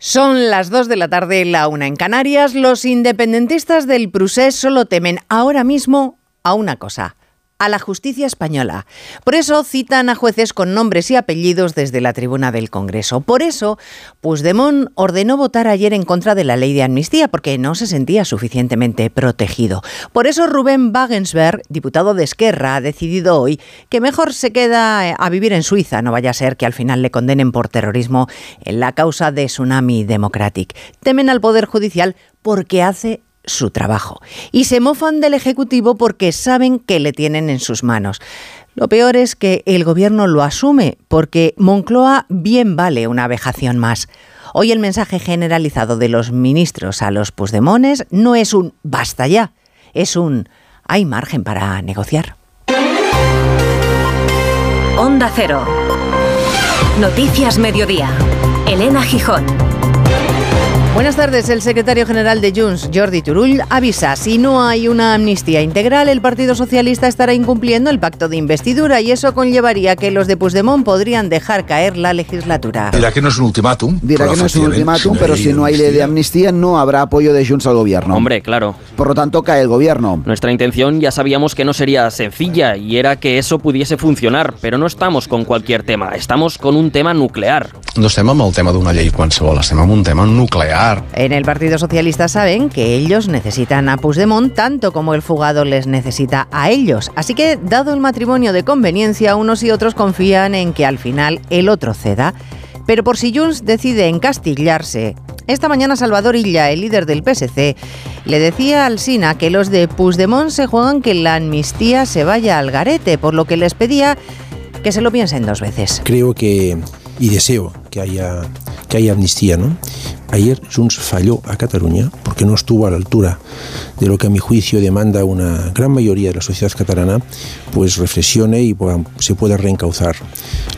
Son las 2 de la tarde, la una en Canarias. Los independentistas del Prusés solo temen ahora mismo a una cosa, a la justicia española. Por eso citan a jueces con nombres y apellidos desde la tribuna del Congreso. Por eso, Puigdemont ordenó votar ayer en contra de la ley de amnistía porque no se sentía suficientemente protegido. Por eso Rubén Wagensberg, diputado de Esquerra, ha decidido hoy que mejor se queda a vivir en Suiza, no vaya a ser que al final le condenen por terrorismo en la causa de Tsunami Democratic. Temen al Poder Judicial porque hace su trabajo. Y se mofan del Ejecutivo porque saben que le tienen en sus manos. Lo peor es que el Gobierno lo asume, porque Moncloa bien vale una vejación más. Hoy el mensaje generalizado de los ministros a los pusdemones no es un basta ya, es un hay margen para negociar. Onda Cero. Noticias Mediodía. Elena Gijón. Buenas tardes. El secretario general de Junts, Jordi Turull, avisa, si no hay una amnistía integral, el Partido Socialista estará incumpliendo el pacto de investidura y eso conllevaría que los de Puigdemont podrían dejar caer la legislatura. Dirá que no es un ultimátum. Dirá que no es un ultimátum, pero si no hay ley de amnistía no habrá apoyo de Junts al gobierno. Hombre, claro. Por lo tanto, cae el gobierno. Nuestra intención ya sabíamos que no sería sencilla y era que eso pudiese funcionar, pero no estamos con cualquier tema, estamos con un tema nuclear. No estem amb el tema d'una llei qualsevol, estem amb un tema nuclear. En el Partido Socialista saben que ellos necesitan a Puigdemont tanto como el fugado les necesita a ellos. Así que, dado el matrimonio de conveniencia, unos y otros confían en que al final el otro ceda. Pero por si Junts decide encastillarse, esta mañana Salvador Illa, el líder del PSC, le decía al SINA que los de Puigdemont se juegan que la amnistía se vaya al garete, por lo que les pedía que se lo piensen dos veces. Creo que y deseo que haya que haya amnistía, ¿no? Ayer Junts falló a Cataluña porque no estuvo a la altura de lo que a mi juicio demanda una gran mayoría de la sociedad catalana, pues reflexione y se pueda reencauzar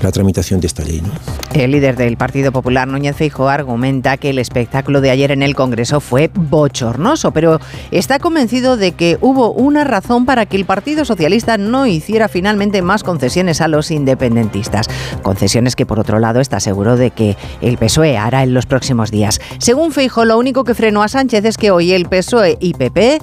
la tramitación de esta ley. ¿no? El líder del Partido Popular, Núñez Feijóo, argumenta que el espectáculo de ayer en el Congreso fue bochornoso, pero está convencido de que hubo una razón para que el Partido Socialista no hiciera finalmente más concesiones a los independentistas. Concesiones que, por otro lado, está seguro de que el PSOE hará en los próximos días. Según Feijóo, lo único que frenó a Sánchez es que hoy el PSOE y PP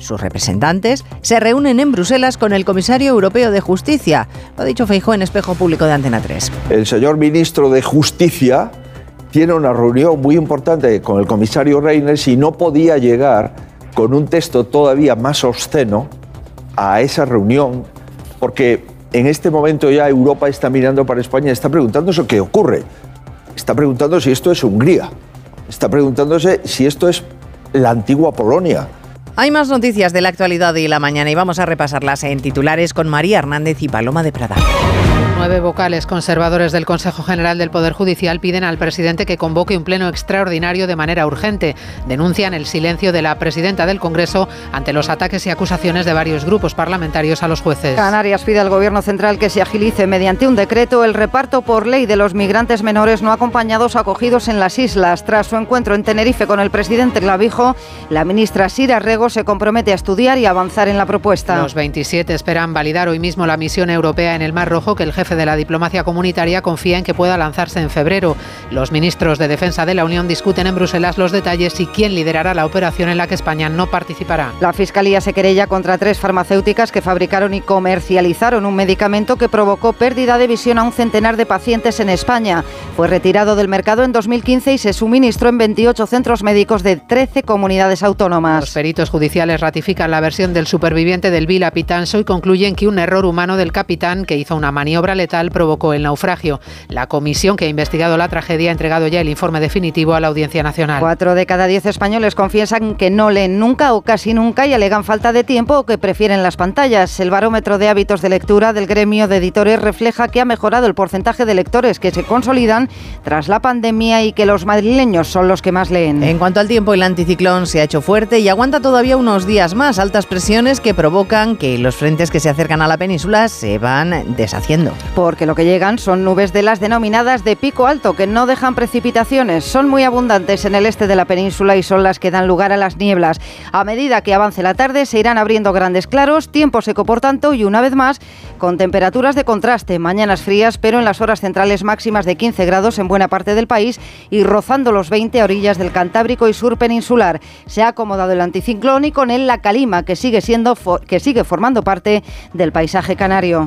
sus representantes se reúnen en Bruselas con el comisario europeo de justicia. Lo ha dicho Feijóo en espejo público de Antena 3. El señor ministro de Justicia tiene una reunión muy importante con el comisario Reyners y no podía llegar con un texto todavía más obsceno a esa reunión porque en este momento ya Europa está mirando para España y está preguntándose qué ocurre. Está preguntando si esto es Hungría. Está preguntándose si esto es la antigua Polonia. Hay más noticias de la actualidad y la mañana y vamos a repasarlas en titulares con María Hernández y Paloma de Prada. Nueve vocales conservadores del Consejo General del Poder Judicial piden al presidente que convoque un pleno extraordinario de manera urgente. Denuncian el silencio de la presidenta del Congreso ante los ataques y acusaciones de varios grupos parlamentarios a los jueces. Canarias pide al Gobierno central que se agilice mediante un decreto el reparto por ley de los migrantes menores no acompañados acogidos en las islas. Tras su encuentro en Tenerife con el presidente Clavijo, la ministra Sira Rego se compromete a estudiar y avanzar en la propuesta. Los 27 esperan validar hoy mismo la misión europea en el Mar Rojo que el jefe de la diplomacia comunitaria confía en que pueda lanzarse en febrero. Los ministros de Defensa de la Unión discuten en Bruselas los detalles y quién liderará la operación en la que España no participará. La Fiscalía se querella contra tres farmacéuticas que fabricaron y comercializaron un medicamento que provocó pérdida de visión a un centenar de pacientes en España. Fue retirado del mercado en 2015 y se suministró en 28 centros médicos de 13 comunidades autónomas. Los peritos judiciales ratifican la versión del superviviente del Vila Pitanso y concluyen que un error humano del capitán que hizo una maniobra letal provocó el naufragio. La comisión que ha investigado la tragedia ha entregado ya el informe definitivo a la Audiencia Nacional. Cuatro de cada diez españoles confiesan que no leen nunca o casi nunca y alegan falta de tiempo o que prefieren las pantallas. El barómetro de hábitos de lectura del gremio de editores refleja que ha mejorado el porcentaje de lectores que se consolidan tras la pandemia y que los madrileños son los que más leen. En cuanto al tiempo, el anticiclón se ha hecho fuerte y aguanta todavía unos días más. Altas presiones que provocan que los frentes que se acercan a la península se van deshaciendo. Porque lo que llegan son nubes de las denominadas de pico alto, que no dejan precipitaciones. Son muy abundantes en el este de la península y son las que dan lugar a las nieblas. A medida que avance la tarde se irán abriendo grandes claros, tiempo seco por tanto y una vez más con temperaturas de contraste, mañanas frías pero en las horas centrales máximas de 15 grados en buena parte del país y rozando los 20 a orillas del Cantábrico y sur peninsular. Se ha acomodado el anticiclón y con él la calima que sigue siendo que sigue formando parte del paisaje canario.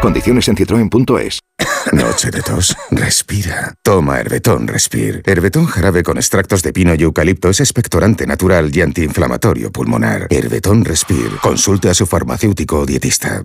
Condiciones en citroen.es. Noche de tos. Respira. Toma Herbetón Respir. Herbetón jarabe con extractos de pino y eucalipto es expectorante natural y antiinflamatorio pulmonar. Herbetón Respir. Consulte a su farmacéutico o dietista.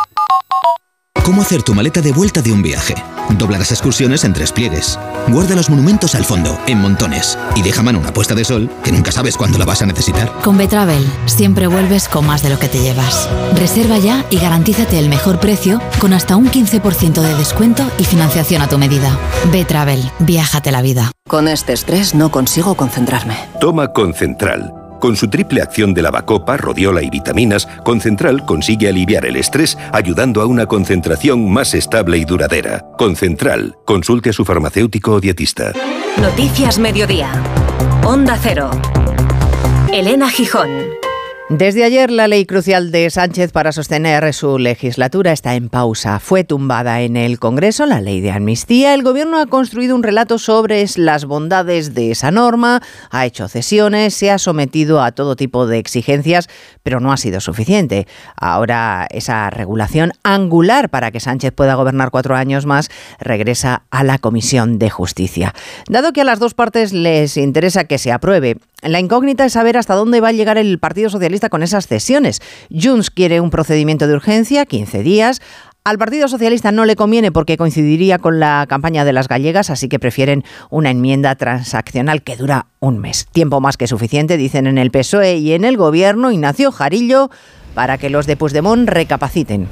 ¿Cómo hacer tu maleta de vuelta de un viaje? Dobla las excursiones en tres pliegues. Guarda los monumentos al fondo, en montones. Y deja mano una puesta de sol que nunca sabes cuándo la vas a necesitar. Con Betravel siempre vuelves con más de lo que te llevas. Reserva ya y garantízate el mejor precio con hasta un 15% de descuento y financiación a tu medida. Betravel, viájate la vida. Con este estrés no consigo concentrarme. Toma Concentral. Con su triple acción de lavacopa, rodiola y vitaminas, Concentral consigue aliviar el estrés ayudando a una concentración más estable y duradera. Concentral, consulte a su farmacéutico o dietista. Noticias Mediodía. Onda Cero. Elena Gijón. Desde ayer la ley crucial de Sánchez para sostener su legislatura está en pausa. Fue tumbada en el Congreso la ley de amnistía. El Gobierno ha construido un relato sobre las bondades de esa norma, ha hecho cesiones, se ha sometido a todo tipo de exigencias, pero no ha sido suficiente. Ahora esa regulación angular para que Sánchez pueda gobernar cuatro años más regresa a la Comisión de Justicia. Dado que a las dos partes les interesa que se apruebe, la incógnita es saber hasta dónde va a llegar el Partido Socialista con esas cesiones. Junts quiere un procedimiento de urgencia, 15 días. Al Partido Socialista no le conviene porque coincidiría con la campaña de las gallegas, así que prefieren una enmienda transaccional que dura un mes. Tiempo más que suficiente, dicen en el PSOE y en el Gobierno. Ignacio Jarillo para que los de Puigdemont recapaciten.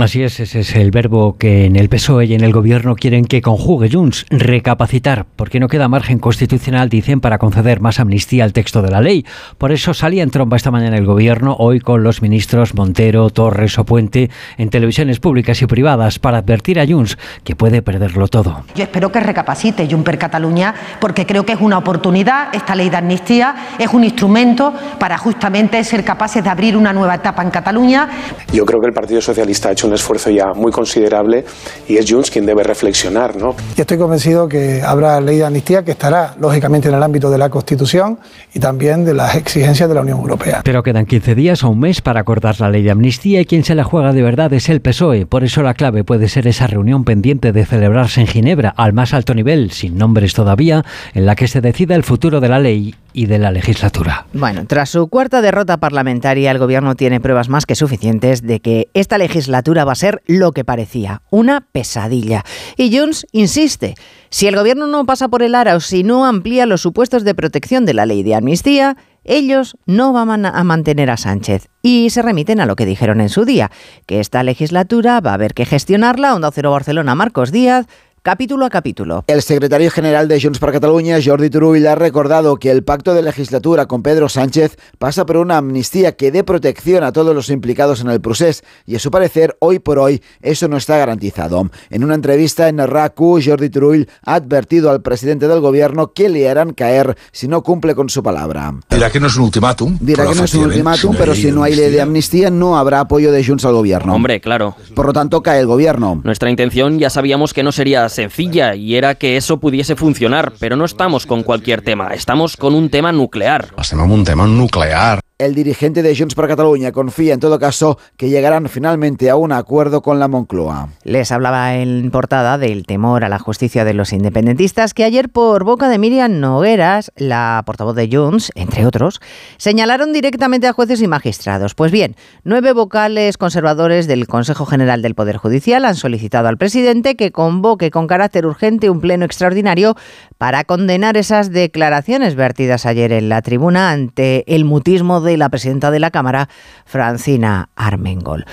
Así es, ese es el verbo que en el PSOE y en el Gobierno quieren que conjugue Junts, recapacitar, porque no queda margen constitucional, dicen, para conceder más amnistía al texto de la ley. Por eso salía en tromba esta mañana el Gobierno, hoy con los ministros Montero, Torres o Puente, en televisiones públicas y privadas, para advertir a Junts que puede perderlo todo. Yo espero que recapacite Juncker Cataluña, porque creo que es una oportunidad, esta ley de amnistía es un instrumento para justamente ser capaces de abrir una nueva etapa en Cataluña. Yo creo que el Partido Socialista hecho un esfuerzo ya muy considerable y es Junts quien debe reflexionar. ¿no? Y estoy convencido que habrá ley de amnistía que estará lógicamente en el ámbito de la Constitución y también de las exigencias de la Unión Europea. Pero quedan 15 días o un mes para acordar la ley de amnistía y quien se la juega de verdad es el PSOE. Por eso la clave puede ser esa reunión pendiente de celebrarse en Ginebra al más alto nivel, sin nombres todavía, en la que se decida el futuro de la ley y de la legislatura. Bueno, tras su cuarta derrota parlamentaria, el Gobierno tiene pruebas más que suficientes de que esta legislatura va a ser lo que parecía, una pesadilla. Y Junts insiste, si el Gobierno no pasa por el ara o si no amplía los supuestos de protección de la ley de amnistía, ellos no van a mantener a Sánchez y se remiten a lo que dijeron en su día, que esta legislatura va a haber que gestionarla. Onda Cero Barcelona, Marcos Díaz, capítulo a capítulo. El secretario general de Junts per Catalunya, Jordi Turull, ha recordado que el pacto de legislatura con Pedro Sánchez pasa por una amnistía que dé protección a todos los implicados en el proceso y a su parecer, hoy por hoy, eso no está garantizado. En una entrevista en RACU, Jordi Turull ha advertido al presidente del gobierno que le harán caer si no cumple con su palabra. Dirá que no es un ultimátum. Dirá que no es un ultimátum, pero si no hay ley de amnistía no habrá apoyo de Junts al gobierno. Hombre, claro. Por lo tanto, cae el gobierno. Nuestra intención ya sabíamos que no sería sencilla y era que eso pudiese funcionar, pero no estamos con cualquier tema, estamos con un tema nuclear. Estem amb un tema nuclear. El dirigente de Junts per Catalunya confía en todo caso que llegarán finalmente a un acuerdo con la Moncloa. Les hablaba en portada del temor a la justicia de los independentistas que ayer por boca de Miriam Nogueras, la portavoz de Junts, entre otros, señalaron directamente a jueces y magistrados. Pues bien, nueve vocales conservadores del Consejo General del Poder Judicial han solicitado al presidente que convoque con carácter urgente un pleno extraordinario para condenar esas declaraciones vertidas ayer en la tribuna ante el mutismo de la presidenta de la Cámara, Francina Armengol.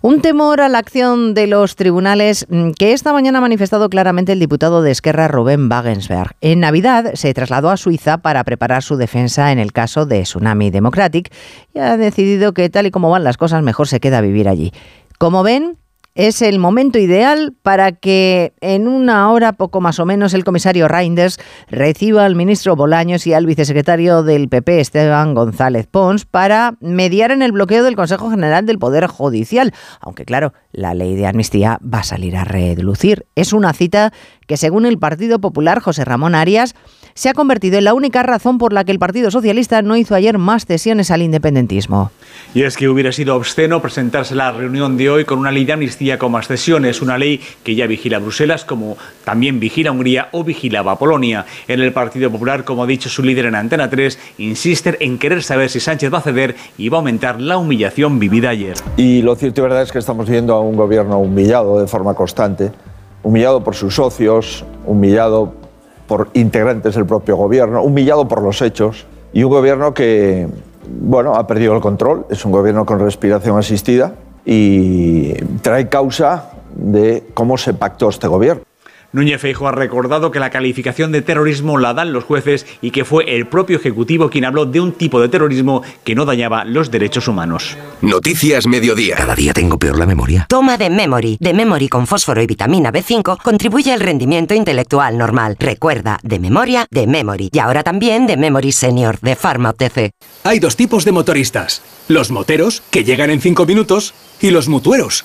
Un temor a la acción de los tribunales mm, que esta mañana ha manifestado claramente el diputado de Esquerra, Rubén Wagensberg. En Navidad se trasladó a Suiza para preparar su defensa en el caso de Tsunami Democratic y ha decidido que tal y como van las cosas mejor se queda vivir allí. Como ven, es el momento ideal para que en una hora, poco más o menos, el comisario Reinders reciba al ministro Bolaños y al vicesecretario del PP, Esteban González Pons, para mediar en el bloqueo del Consejo General del Poder Judicial. Aunque, claro, la ley de amnistía va a salir a relucir. Es una cita que, según el Partido Popular, José Ramón Arias, se ha convertido en la única razón por la que el Partido Socialista no hizo ayer más cesiones al independentismo. Y es que hubiera sido obsceno presentarse la reunión de hoy con una ley de amnistía con más cesiones, una ley que ya vigila Bruselas, como también vigila Hungría o vigilaba Polonia. En el Partido Popular, como ha dicho su líder en Antena 3, insisten en querer saber si Sánchez va a ceder y va a aumentar la humillación vivida ayer. Y lo cierto y verdad es que estamos viendo a un gobierno humillado de forma constante, humillado por sus socios, humillado por integrantes del propio gobierno, humillado por los hechos, y un gobierno que, bueno, ha perdido el control, es un gobierno con respiración asistida y trae causa de cómo se pactó este gobierno. Núñez Feijo ha recordado que la calificación de terrorismo la dan los jueces y que fue el propio Ejecutivo quien habló de un tipo de terrorismo que no dañaba los derechos humanos. Noticias Mediodía. Cada día tengo peor la memoria. Toma de Memory. De Memory con fósforo y vitamina B5 contribuye al rendimiento intelectual normal. Recuerda, de memoria, de Memory. Y ahora también de Memory Senior, de Pharma OTC. Hay dos tipos de motoristas. Los moteros, que llegan en 5 minutos, y los mutueros,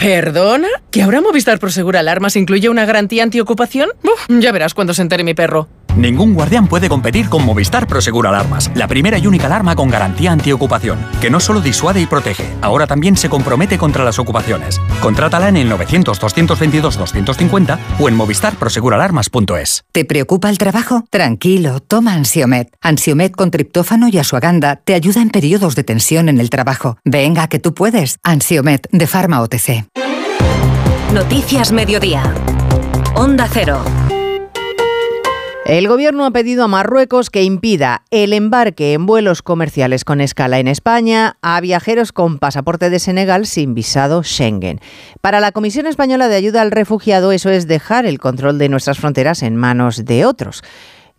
¿Perdona? ¿Que ahora Movistar Prosegur Alarmas incluye una garantía antiocupación? Uf, ya verás cuando se entere mi perro. Ningún guardián puede competir con Movistar Prosegur Alarmas, la primera y única alarma con garantía antiocupación, que no solo disuade y protege, ahora también se compromete contra las ocupaciones. Contrátala en el 900-222-250 o en movistarproseguralarmas.es. ¿Te preocupa el trabajo? Tranquilo, toma Ansiomet. Ansiomet con triptófano y asuaganda te ayuda en periodos de tensión en el trabajo. Venga, que tú puedes. Ansiomet de Pharma OTC. Noticias Mediodía. Onda Cero. El gobierno ha pedido a Marruecos que impida el embarque en vuelos comerciales con escala en España a viajeros con pasaporte de Senegal sin visado Schengen. Para la Comisión Española de Ayuda al Refugiado eso es dejar el control de nuestras fronteras en manos de otros.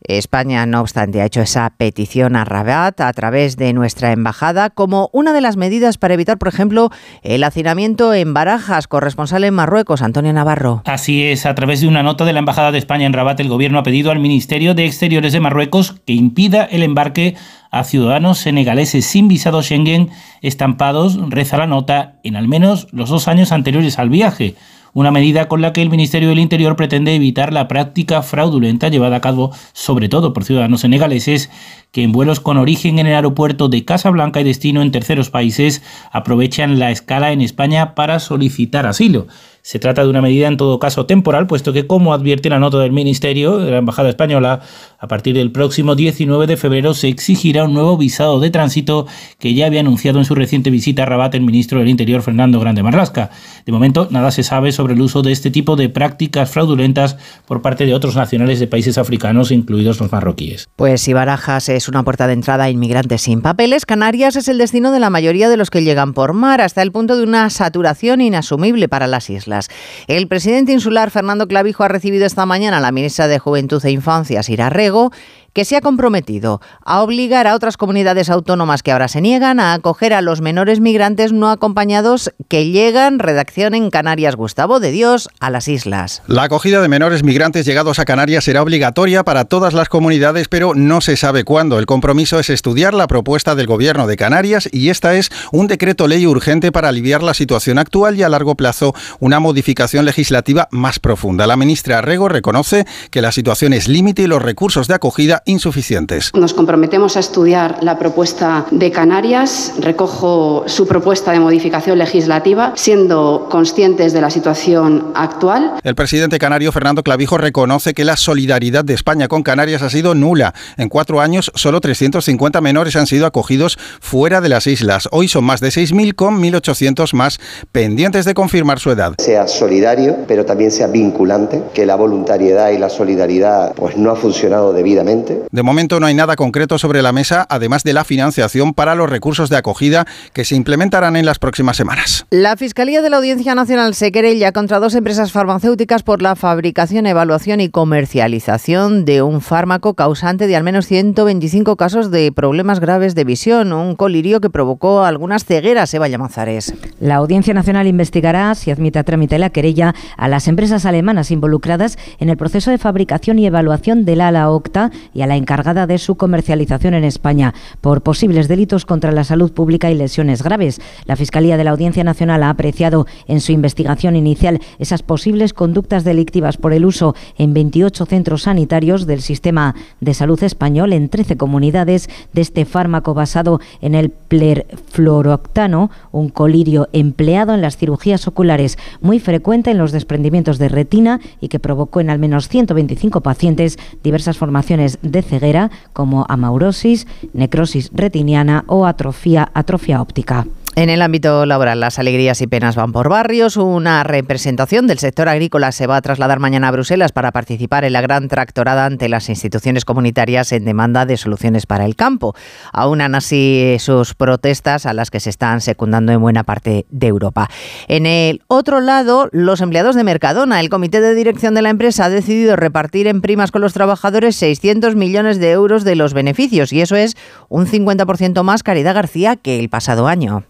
España, no obstante, ha hecho esa petición a Rabat a través de nuestra embajada como una de las medidas para evitar, por ejemplo, el hacinamiento en Barajas, corresponsal en Marruecos, Antonio Navarro. Así es, a través de una nota de la Embajada de España en Rabat, el gobierno ha pedido al Ministerio de Exteriores de Marruecos que impida el embarque a ciudadanos senegaleses sin visado Schengen estampados, reza la nota, en al menos los dos años anteriores al viaje una medida con la que el Ministerio del Interior pretende evitar la práctica fraudulenta llevada a cabo sobre todo por ciudadanos senegaleses que en vuelos con origen en el aeropuerto de Casablanca y destino en terceros países aprovechan la escala en España para solicitar asilo. Se trata de una medida en todo caso temporal, puesto que, como advierte la nota del Ministerio de la Embajada Española, a partir del próximo 19 de febrero se exigirá un nuevo visado de tránsito que ya había anunciado en su reciente visita a Rabat el ministro del Interior Fernando Grande Marlasca. De momento, nada se sabe sobre el uso de este tipo de prácticas fraudulentas por parte de otros nacionales de países africanos, incluidos los marroquíes. Pues si Barajas es una puerta de entrada a inmigrantes sin papeles, Canarias es el destino de la mayoría de los que llegan por mar, hasta el punto de una saturación inasumible para las islas. El presidente insular Fernando Clavijo ha recibido esta mañana a la ministra de Juventud e Infancia, Sira luego que se ha comprometido a obligar a otras comunidades autónomas que ahora se niegan a acoger a los menores migrantes no acompañados que llegan, redacción en Canarias Gustavo de Dios, a las islas. La acogida de menores migrantes llegados a Canarias será obligatoria para todas las comunidades, pero no se sabe cuándo. El compromiso es estudiar la propuesta del Gobierno de Canarias y esta es un decreto ley urgente para aliviar la situación actual y a largo plazo una modificación legislativa más profunda. La ministra Arrego reconoce que la situación es límite y los recursos de acogida insuficientes. Nos comprometemos a estudiar la propuesta de Canarias. Recojo su propuesta de modificación legislativa, siendo conscientes de la situación actual. El presidente canario Fernando Clavijo reconoce que la solidaridad de España con Canarias ha sido nula. En cuatro años, solo 350 menores han sido acogidos fuera de las islas. Hoy son más de 6.000 con 1.800 más pendientes de confirmar su edad. Sea solidario, pero también sea vinculante, que la voluntariedad y la solidaridad pues no ha funcionado debidamente. De momento no hay nada concreto sobre la mesa, además de la financiación para los recursos de acogida que se implementarán en las próximas semanas. La Fiscalía de la Audiencia Nacional se querella contra dos empresas farmacéuticas por la fabricación, evaluación y comercialización de un fármaco causante de al menos 125 casos de problemas graves de visión, un colirio que provocó algunas cegueras, Eva Llamazares. La Audiencia Nacional investigará, si admite a trámite la querella, a las empresas alemanas involucradas en el proceso de fabricación y evaluación del ala Octa y a la encargada de su comercialización en España por posibles delitos contra la salud pública y lesiones graves. La Fiscalía de la Audiencia Nacional ha apreciado en su investigación inicial esas posibles conductas delictivas por el uso en 28 centros sanitarios del sistema de salud español en 13 comunidades de este fármaco basado en el plerfluoroctano, un colirio empleado en las cirugías oculares, muy frecuente en los desprendimientos de retina y que provocó en al menos 125 pacientes diversas formaciones de ceguera como amaurosis, necrosis retiniana o atrofia, atrofia óptica. En el ámbito laboral, las alegrías y penas van por barrios. Una representación del sector agrícola se va a trasladar mañana a Bruselas para participar en la gran tractorada ante las instituciones comunitarias en demanda de soluciones para el campo. Aunan así sus protestas a las que se están secundando en buena parte de Europa. En el otro lado, los empleados de Mercadona, el comité de dirección de la empresa ha decidido repartir en primas con los trabajadores 600 millones de euros de los beneficios y eso es un 50% más Caridad García que el pasado año.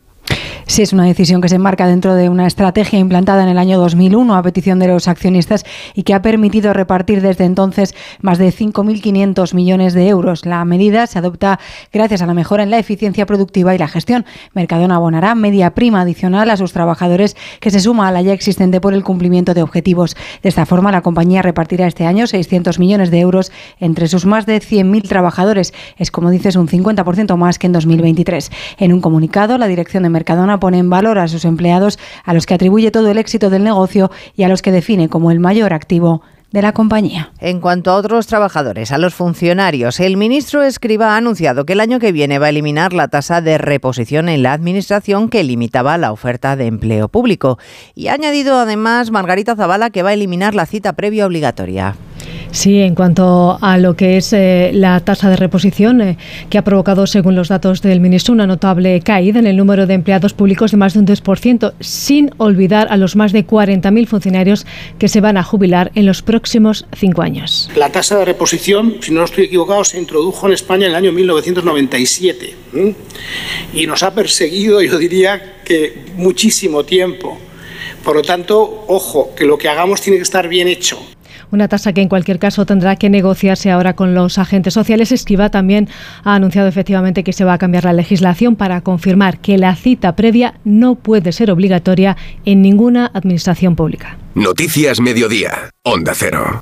Sí, es una decisión que se enmarca dentro de una estrategia implantada en el año 2001 a petición de los accionistas y que ha permitido repartir desde entonces más de 5.500 millones de euros. La medida se adopta gracias a la mejora en la eficiencia productiva y la gestión. Mercadona abonará media prima adicional a sus trabajadores que se suma a la ya existente por el cumplimiento de objetivos. De esta forma, la compañía repartirá este año 600 millones de euros entre sus más de 100.000 trabajadores. Es, como dices, un 50% más que en 2023. En un comunicado, la dirección de Mercadona pone en valor a sus empleados, a los que atribuye todo el éxito del negocio y a los que define como el mayor activo de la compañía. En cuanto a otros trabajadores, a los funcionarios, el ministro Escriba ha anunciado que el año que viene va a eliminar la tasa de reposición en la administración que limitaba la oferta de empleo público. Y ha añadido además Margarita Zavala que va a eliminar la cita previa obligatoria. Sí, en cuanto a lo que es eh, la tasa de reposición, eh, que ha provocado, según los datos del ministro, una notable caída en el número de empleados públicos de más de un 2%, sin olvidar a los más de 40.000 funcionarios que se van a jubilar en los próximos cinco años. La tasa de reposición, si no estoy equivocado, se introdujo en España en el año 1997 y nos ha perseguido, yo diría que muchísimo tiempo. Por lo tanto, ojo, que lo que hagamos tiene que estar bien hecho. Una tasa que en cualquier caso tendrá que negociarse ahora con los agentes sociales. Esquiva también ha anunciado efectivamente que se va a cambiar la legislación para confirmar que la cita previa no puede ser obligatoria en ninguna administración pública. Noticias Mediodía. Onda Cero.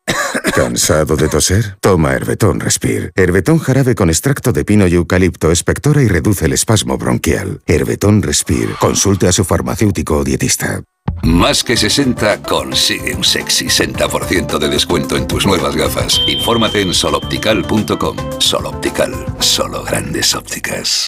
¿Cansado de toser? Toma Herbetón Respire. Herbetón jarabe con extracto de pino y eucalipto espectora y reduce el espasmo bronquial. Herbetón Respire. Consulte a su farmacéutico o dietista. Más que 60 consigue un sexy 60% de descuento en tus nuevas gafas. Infórmate en soloptical.com. Soloptical, solo grandes ópticas.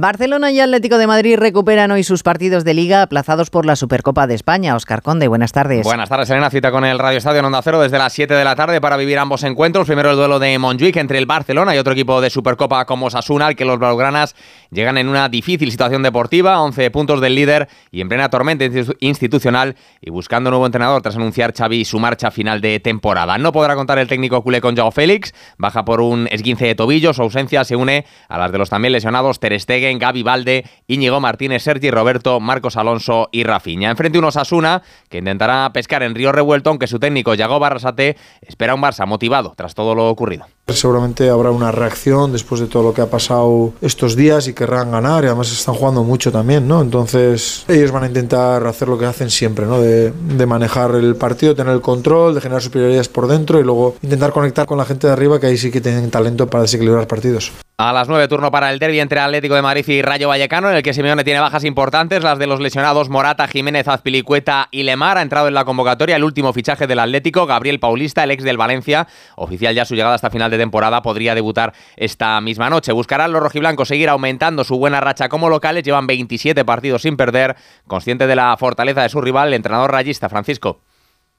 Barcelona y Atlético de Madrid recuperan hoy sus partidos de liga aplazados por la Supercopa de España. Oscar Conde, buenas tardes. Buenas tardes, Elena. Cita con el Radio Estadio en Onda Cero desde las 7 de la tarde para vivir ambos encuentros. Primero el duelo de Montjuic entre el Barcelona y otro equipo de Supercopa como Sasuna, al que los blaugranas llegan en una difícil situación deportiva, 11 puntos del líder y en plena tormenta institucional y buscando nuevo entrenador tras anunciar Xavi su marcha final de temporada. No podrá contar el técnico culé con Joao Félix, baja por un esguince de tobillo, su ausencia se une a las de los también lesionados Ter Stegen, Gaby Valde, Íñigo Martínez, Sergi Roberto, Marcos Alonso y Rafinha. Enfrente unos Asuna que intentará pescar en Río Revuelto, aunque su técnico Yago Barrasate espera un Barça motivado tras todo lo ocurrido. Seguramente habrá una reacción después de todo lo que ha pasado estos días y querrán ganar y además están jugando mucho también, ¿no? Entonces ellos van a intentar hacer lo que hacen siempre, ¿no? De, de manejar el partido, tener el control, de generar superioridades por dentro y luego intentar conectar con la gente de arriba que ahí sí que tienen talento para desequilibrar partidos. A las 9 turno para el derby entre Atlético de Madrid y Rayo Vallecano, en el que Simeone tiene bajas importantes, las de los lesionados Morata, Jiménez, Azpilicueta y Lemar. Ha entrado en la convocatoria el último fichaje del Atlético, Gabriel Paulista, el ex del Valencia, oficial ya su llegada hasta final de temporada, podría debutar esta misma noche. Buscarán los rojiblancos seguir aumentando su buena racha como locales, llevan 27 partidos sin perder, consciente de la fortaleza de su rival, el entrenador rayista Francisco.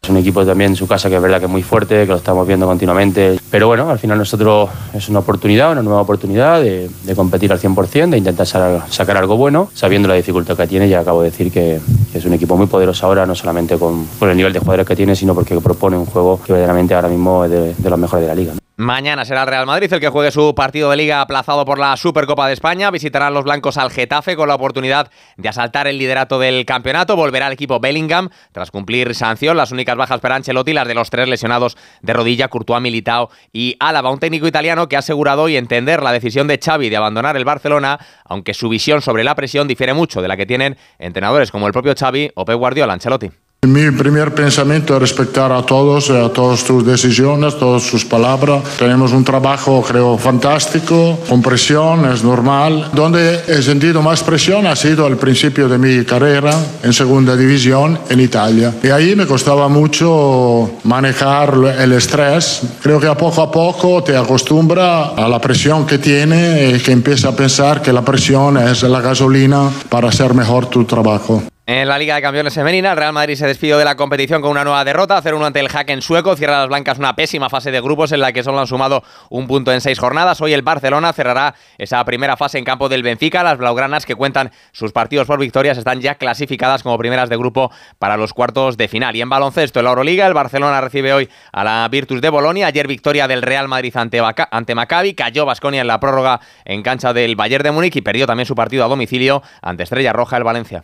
Es un equipo también en su casa que es verdad que es muy fuerte, que lo estamos viendo continuamente. Pero bueno, al final nosotros es una oportunidad, una nueva oportunidad de, competir al 100%, de intentar sacar algo bueno, sabiendo la dificultad que tiene. Ya acabo de decir que, que es un equipo muy poderoso ahora, no solamente con, con, el nivel de jugadores que tiene, sino porque propone un juego que verdaderamente ahora mismo es de, de los mejores de la liga. Mañana será el Real Madrid el que juegue su partido de liga aplazado por la Supercopa de España. Visitarán los blancos al Getafe con la oportunidad de asaltar el liderato del campeonato. Volverá el equipo Bellingham tras cumplir sanción. Las únicas bajas para Ancelotti, las de los tres lesionados de rodilla, Courtois, Militao y Álava. Un técnico italiano que ha asegurado hoy entender la decisión de Xavi de abandonar el Barcelona, aunque su visión sobre la presión difiere mucho de la que tienen entrenadores como el propio Xavi o Pep Guardiola. Ancelotti. Mi primer pensamiento es respetar a todos, a todas sus decisiones, todas sus palabras. Tenemos un trabajo, creo, fantástico, con presión, es normal. Donde he sentido más presión ha sido al principio de mi carrera en segunda división en Italia. Y ahí me costaba mucho manejar el estrés. Creo que a poco a poco te acostumbra a la presión que tiene y que empieza a pensar que la presión es la gasolina para hacer mejor tu trabajo. En la Liga de Campeones Femenina, el Real Madrid se despidió de la competición con una nueva derrota, 0-1 ante el Hack sueco, cierra las blancas una pésima fase de grupos en la que solo han sumado un punto en seis jornadas. Hoy el Barcelona cerrará esa primera fase en campo del Benfica. Las blaugranas que cuentan sus partidos por victorias están ya clasificadas como primeras de grupo para los cuartos de final. Y en baloncesto, en la Euroliga, el Barcelona recibe hoy a la Virtus de Bolonia. Ayer victoria del Real Madrid ante, ante Maccabi, cayó Basconia en la prórroga en cancha del Bayern de Múnich y perdió también su partido a domicilio ante Estrella Roja el Valencia.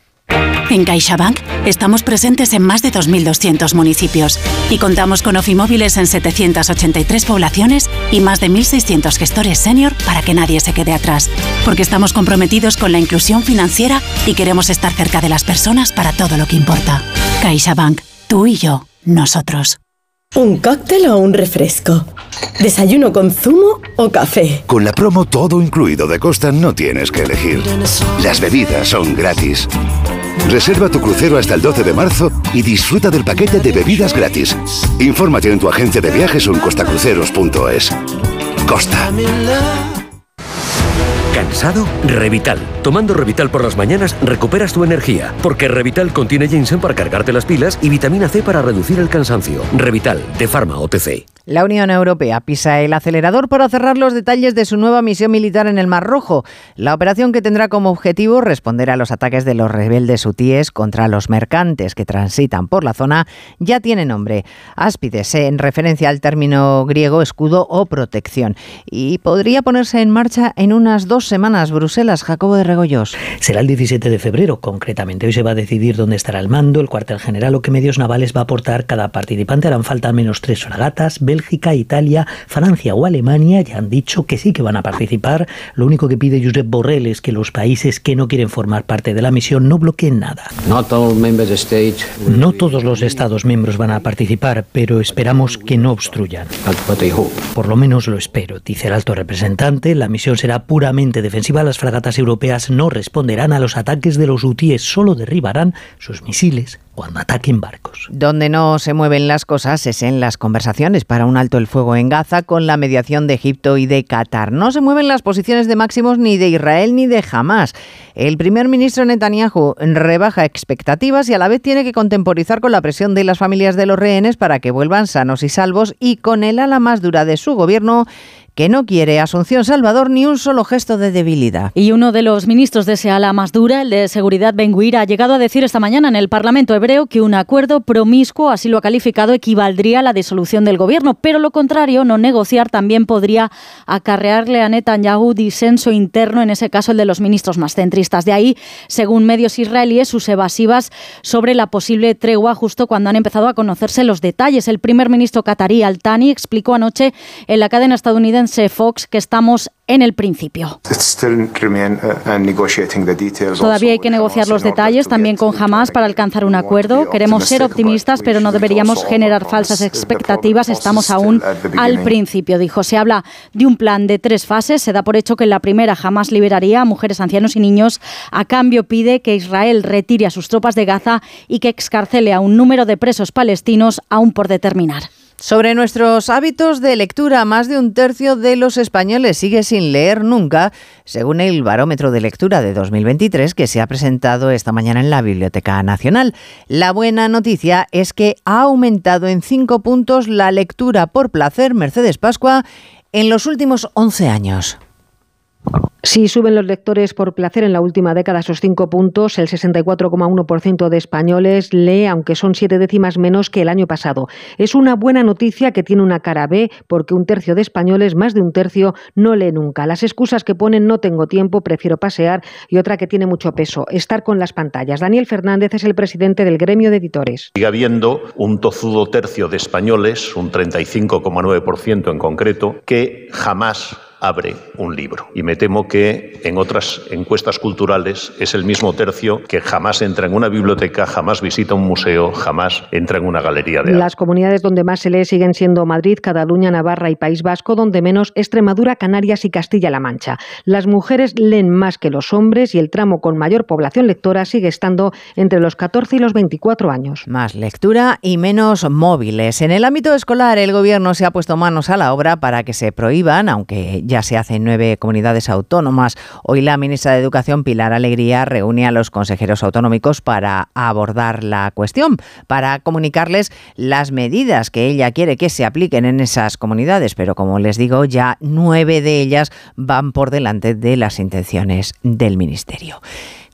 En CaixaBank estamos presentes en más de 2.200 municipios y contamos con ofimóviles en 783 poblaciones y más de 1.600 gestores senior para que nadie se quede atrás. Porque estamos comprometidos con la inclusión financiera y queremos estar cerca de las personas para todo lo que importa. CaixaBank, tú y yo, nosotros. ¿Un cóctel o un refresco? ¿Desayuno con zumo o café? Con la promo todo incluido de Costa no tienes que elegir. Las bebidas son gratis. Reserva tu crucero hasta el 12 de marzo y disfruta del paquete de bebidas gratis. Infórmate en tu agencia de viajes o en costacruceros.es. Costa. ¿Cansado? Revital. Tomando Revital por las mañanas recuperas tu energía, porque Revital contiene ginseng para cargarte las pilas y vitamina C para reducir el cansancio. Revital, de Pharma OTC. La Unión Europea pisa el acelerador para cerrar los detalles de su nueva misión militar en el Mar Rojo. La operación que tendrá como objetivo responder a los ataques de los rebeldes hutíes contra los mercantes que transitan por la zona ya tiene nombre. Áspides, en referencia al término griego escudo o protección. Y podría ponerse en marcha en unas dos semanas. Bruselas, Jacobo de Regoyos. Será el 17 de febrero, concretamente. Hoy se va a decidir dónde estará el mando, el cuartel general o qué medios navales va a aportar cada participante. Harán falta al menos tres fragatas, Bélgica, Italia, Francia o Alemania ya han dicho que sí que van a participar. Lo único que pide Josep Borrell es que los países que no quieren formar parte de la misión no bloqueen nada. No todos los Estados miembros van a participar, pero esperamos que no obstruyan. Por lo menos lo espero, dice el alto representante. La misión será puramente defensiva. Las fragatas europeas no responderán a los ataques de los hutíes, solo derribarán sus misiles cuando ataquen barcos. Donde no se mueven las cosas es en las conversaciones para un alto el fuego en Gaza con la mediación de Egipto y de Qatar. No se mueven las posiciones de máximos ni de Israel ni de Hamas. El primer ministro Netanyahu rebaja expectativas y a la vez tiene que contemporizar con la presión de las familias de los rehenes para que vuelvan sanos y salvos y con el ala más dura de su gobierno que no quiere Asunción Salvador ni un solo gesto de debilidad. Y uno de los ministros de ese ala más dura, el de Seguridad Benguir, ha llegado a decir esta mañana en el Parlamento hebreo que un acuerdo promiscuo, así lo ha calificado, equivaldría a la disolución del gobierno, pero lo contrario, no negociar, también podría acarrearle a Netanyahu disenso interno, en ese caso el de los ministros más centristas. De ahí, según medios israelíes, sus evasivas sobre la posible tregua justo cuando han empezado a conocerse los detalles. El primer ministro qatarí Al-Thani explicó anoche en la cadena estadounidense Fox que estamos en el principio. Todavía hay que negociar los detalles también con Hamas para alcanzar un acuerdo. Queremos ser optimistas, pero no deberíamos generar falsas expectativas. Estamos aún al principio, dijo. Se habla de un plan de tres fases. Se da por hecho que en la primera Hamas liberaría a mujeres, ancianos y niños. A cambio pide que Israel retire a sus tropas de Gaza y que excarcele a un número de presos palestinos aún por determinar. Sobre nuestros hábitos de lectura, más de un tercio de los españoles sigue sin leer nunca, según el Barómetro de Lectura de 2023 que se ha presentado esta mañana en la Biblioteca Nacional. La buena noticia es que ha aumentado en cinco puntos la lectura por placer Mercedes Pascua en los últimos 11 años. Si suben los lectores por placer en la última década esos cinco puntos, el 64,1% de españoles lee, aunque son siete décimas menos que el año pasado. Es una buena noticia que tiene una cara B, porque un tercio de españoles, más de un tercio, no lee nunca. Las excusas que ponen no tengo tiempo, prefiero pasear, y otra que tiene mucho peso, estar con las pantallas. Daniel Fernández es el presidente del gremio de editores. Sigue habiendo un tozudo tercio de españoles, un 35,9% en concreto, que jamás abre un libro. Y me temo que en otras encuestas culturales es el mismo tercio que jamás entra en una biblioteca, jamás visita un museo, jamás entra en una galería de arte. Las comunidades donde más se lee siguen siendo Madrid, Cataluña, Navarra y País Vasco, donde menos Extremadura, Canarias y Castilla-La Mancha. Las mujeres leen más que los hombres y el tramo con mayor población lectora sigue estando entre los 14 y los 24 años. Más lectura y menos móviles. En el ámbito escolar, el Gobierno se ha puesto manos a la obra para que se prohíban, aunque ya se hace en nueve comunidades autónomas. Hoy la ministra de Educación, Pilar Alegría, reúne a los consejeros autonómicos para abordar la cuestión, para comunicarles las medidas que ella quiere que se apliquen en esas comunidades. Pero como les digo, ya nueve de ellas van por delante de las intenciones del Ministerio.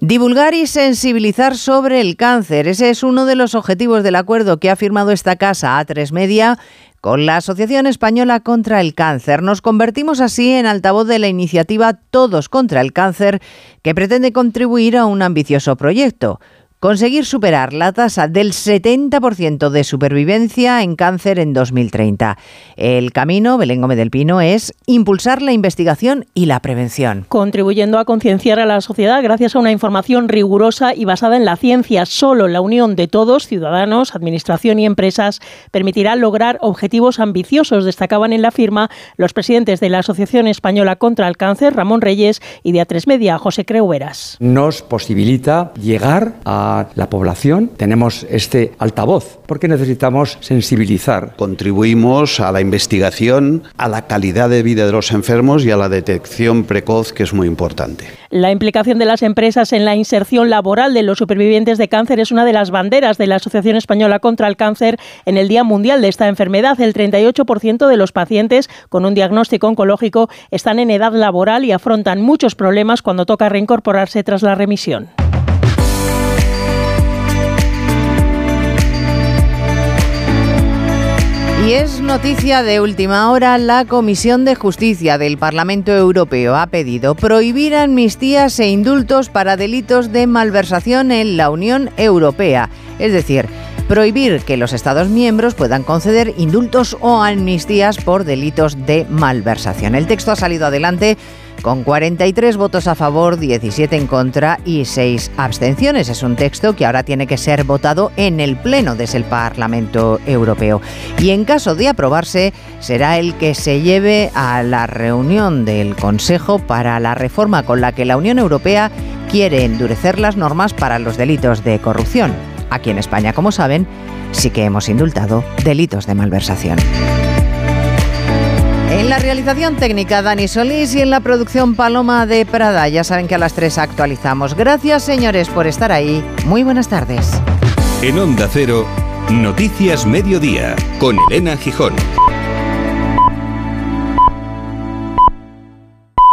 Divulgar y sensibilizar sobre el cáncer. Ese es uno de los objetivos del acuerdo que ha firmado esta casa A3 Media con la Asociación Española contra el Cáncer nos convertimos así en altavoz de la iniciativa Todos contra el Cáncer, que pretende contribuir a un ambicioso proyecto conseguir superar la tasa del 70% de supervivencia en cáncer en 2030. El camino, Belén Gómez del Pino, es impulsar la investigación y la prevención. Contribuyendo a concienciar a la sociedad gracias a una información rigurosa y basada en la ciencia. Solo la unión de todos, ciudadanos, administración y empresas, permitirá lograr objetivos ambiciosos, destacaban en la firma los presidentes de la Asociación Española contra el Cáncer, Ramón Reyes, y de A3 Media, José Creueras. Nos posibilita llegar a la población, tenemos este altavoz, porque necesitamos sensibilizar. Contribuimos a la investigación, a la calidad de vida de los enfermos y a la detección precoz, que es muy importante. La implicación de las empresas en la inserción laboral de los supervivientes de cáncer es una de las banderas de la Asociación Española contra el Cáncer en el Día Mundial de esta enfermedad. El 38% de los pacientes con un diagnóstico oncológico están en edad laboral y afrontan muchos problemas cuando toca reincorporarse tras la remisión. Y es noticia de última hora, la Comisión de Justicia del Parlamento Europeo ha pedido prohibir amnistías e indultos para delitos de malversación en la Unión Europea. Es decir, prohibir que los Estados miembros puedan conceder indultos o amnistías por delitos de malversación. El texto ha salido adelante con 43 votos a favor, 17 en contra y 6 abstenciones. Es un texto que ahora tiene que ser votado en el Pleno desde el Parlamento Europeo. Y en caso de aprobarse, será el que se lleve a la reunión del Consejo para la reforma con la que la Unión Europea quiere endurecer las normas para los delitos de corrupción. Aquí en España, como saben, sí que hemos indultado delitos de malversación. La realización técnica Dani Solís y en la producción Paloma de Prada. Ya saben que a las 3 actualizamos. Gracias señores por estar ahí. Muy buenas tardes. En Onda Cero, Noticias Mediodía, con Elena Gijón.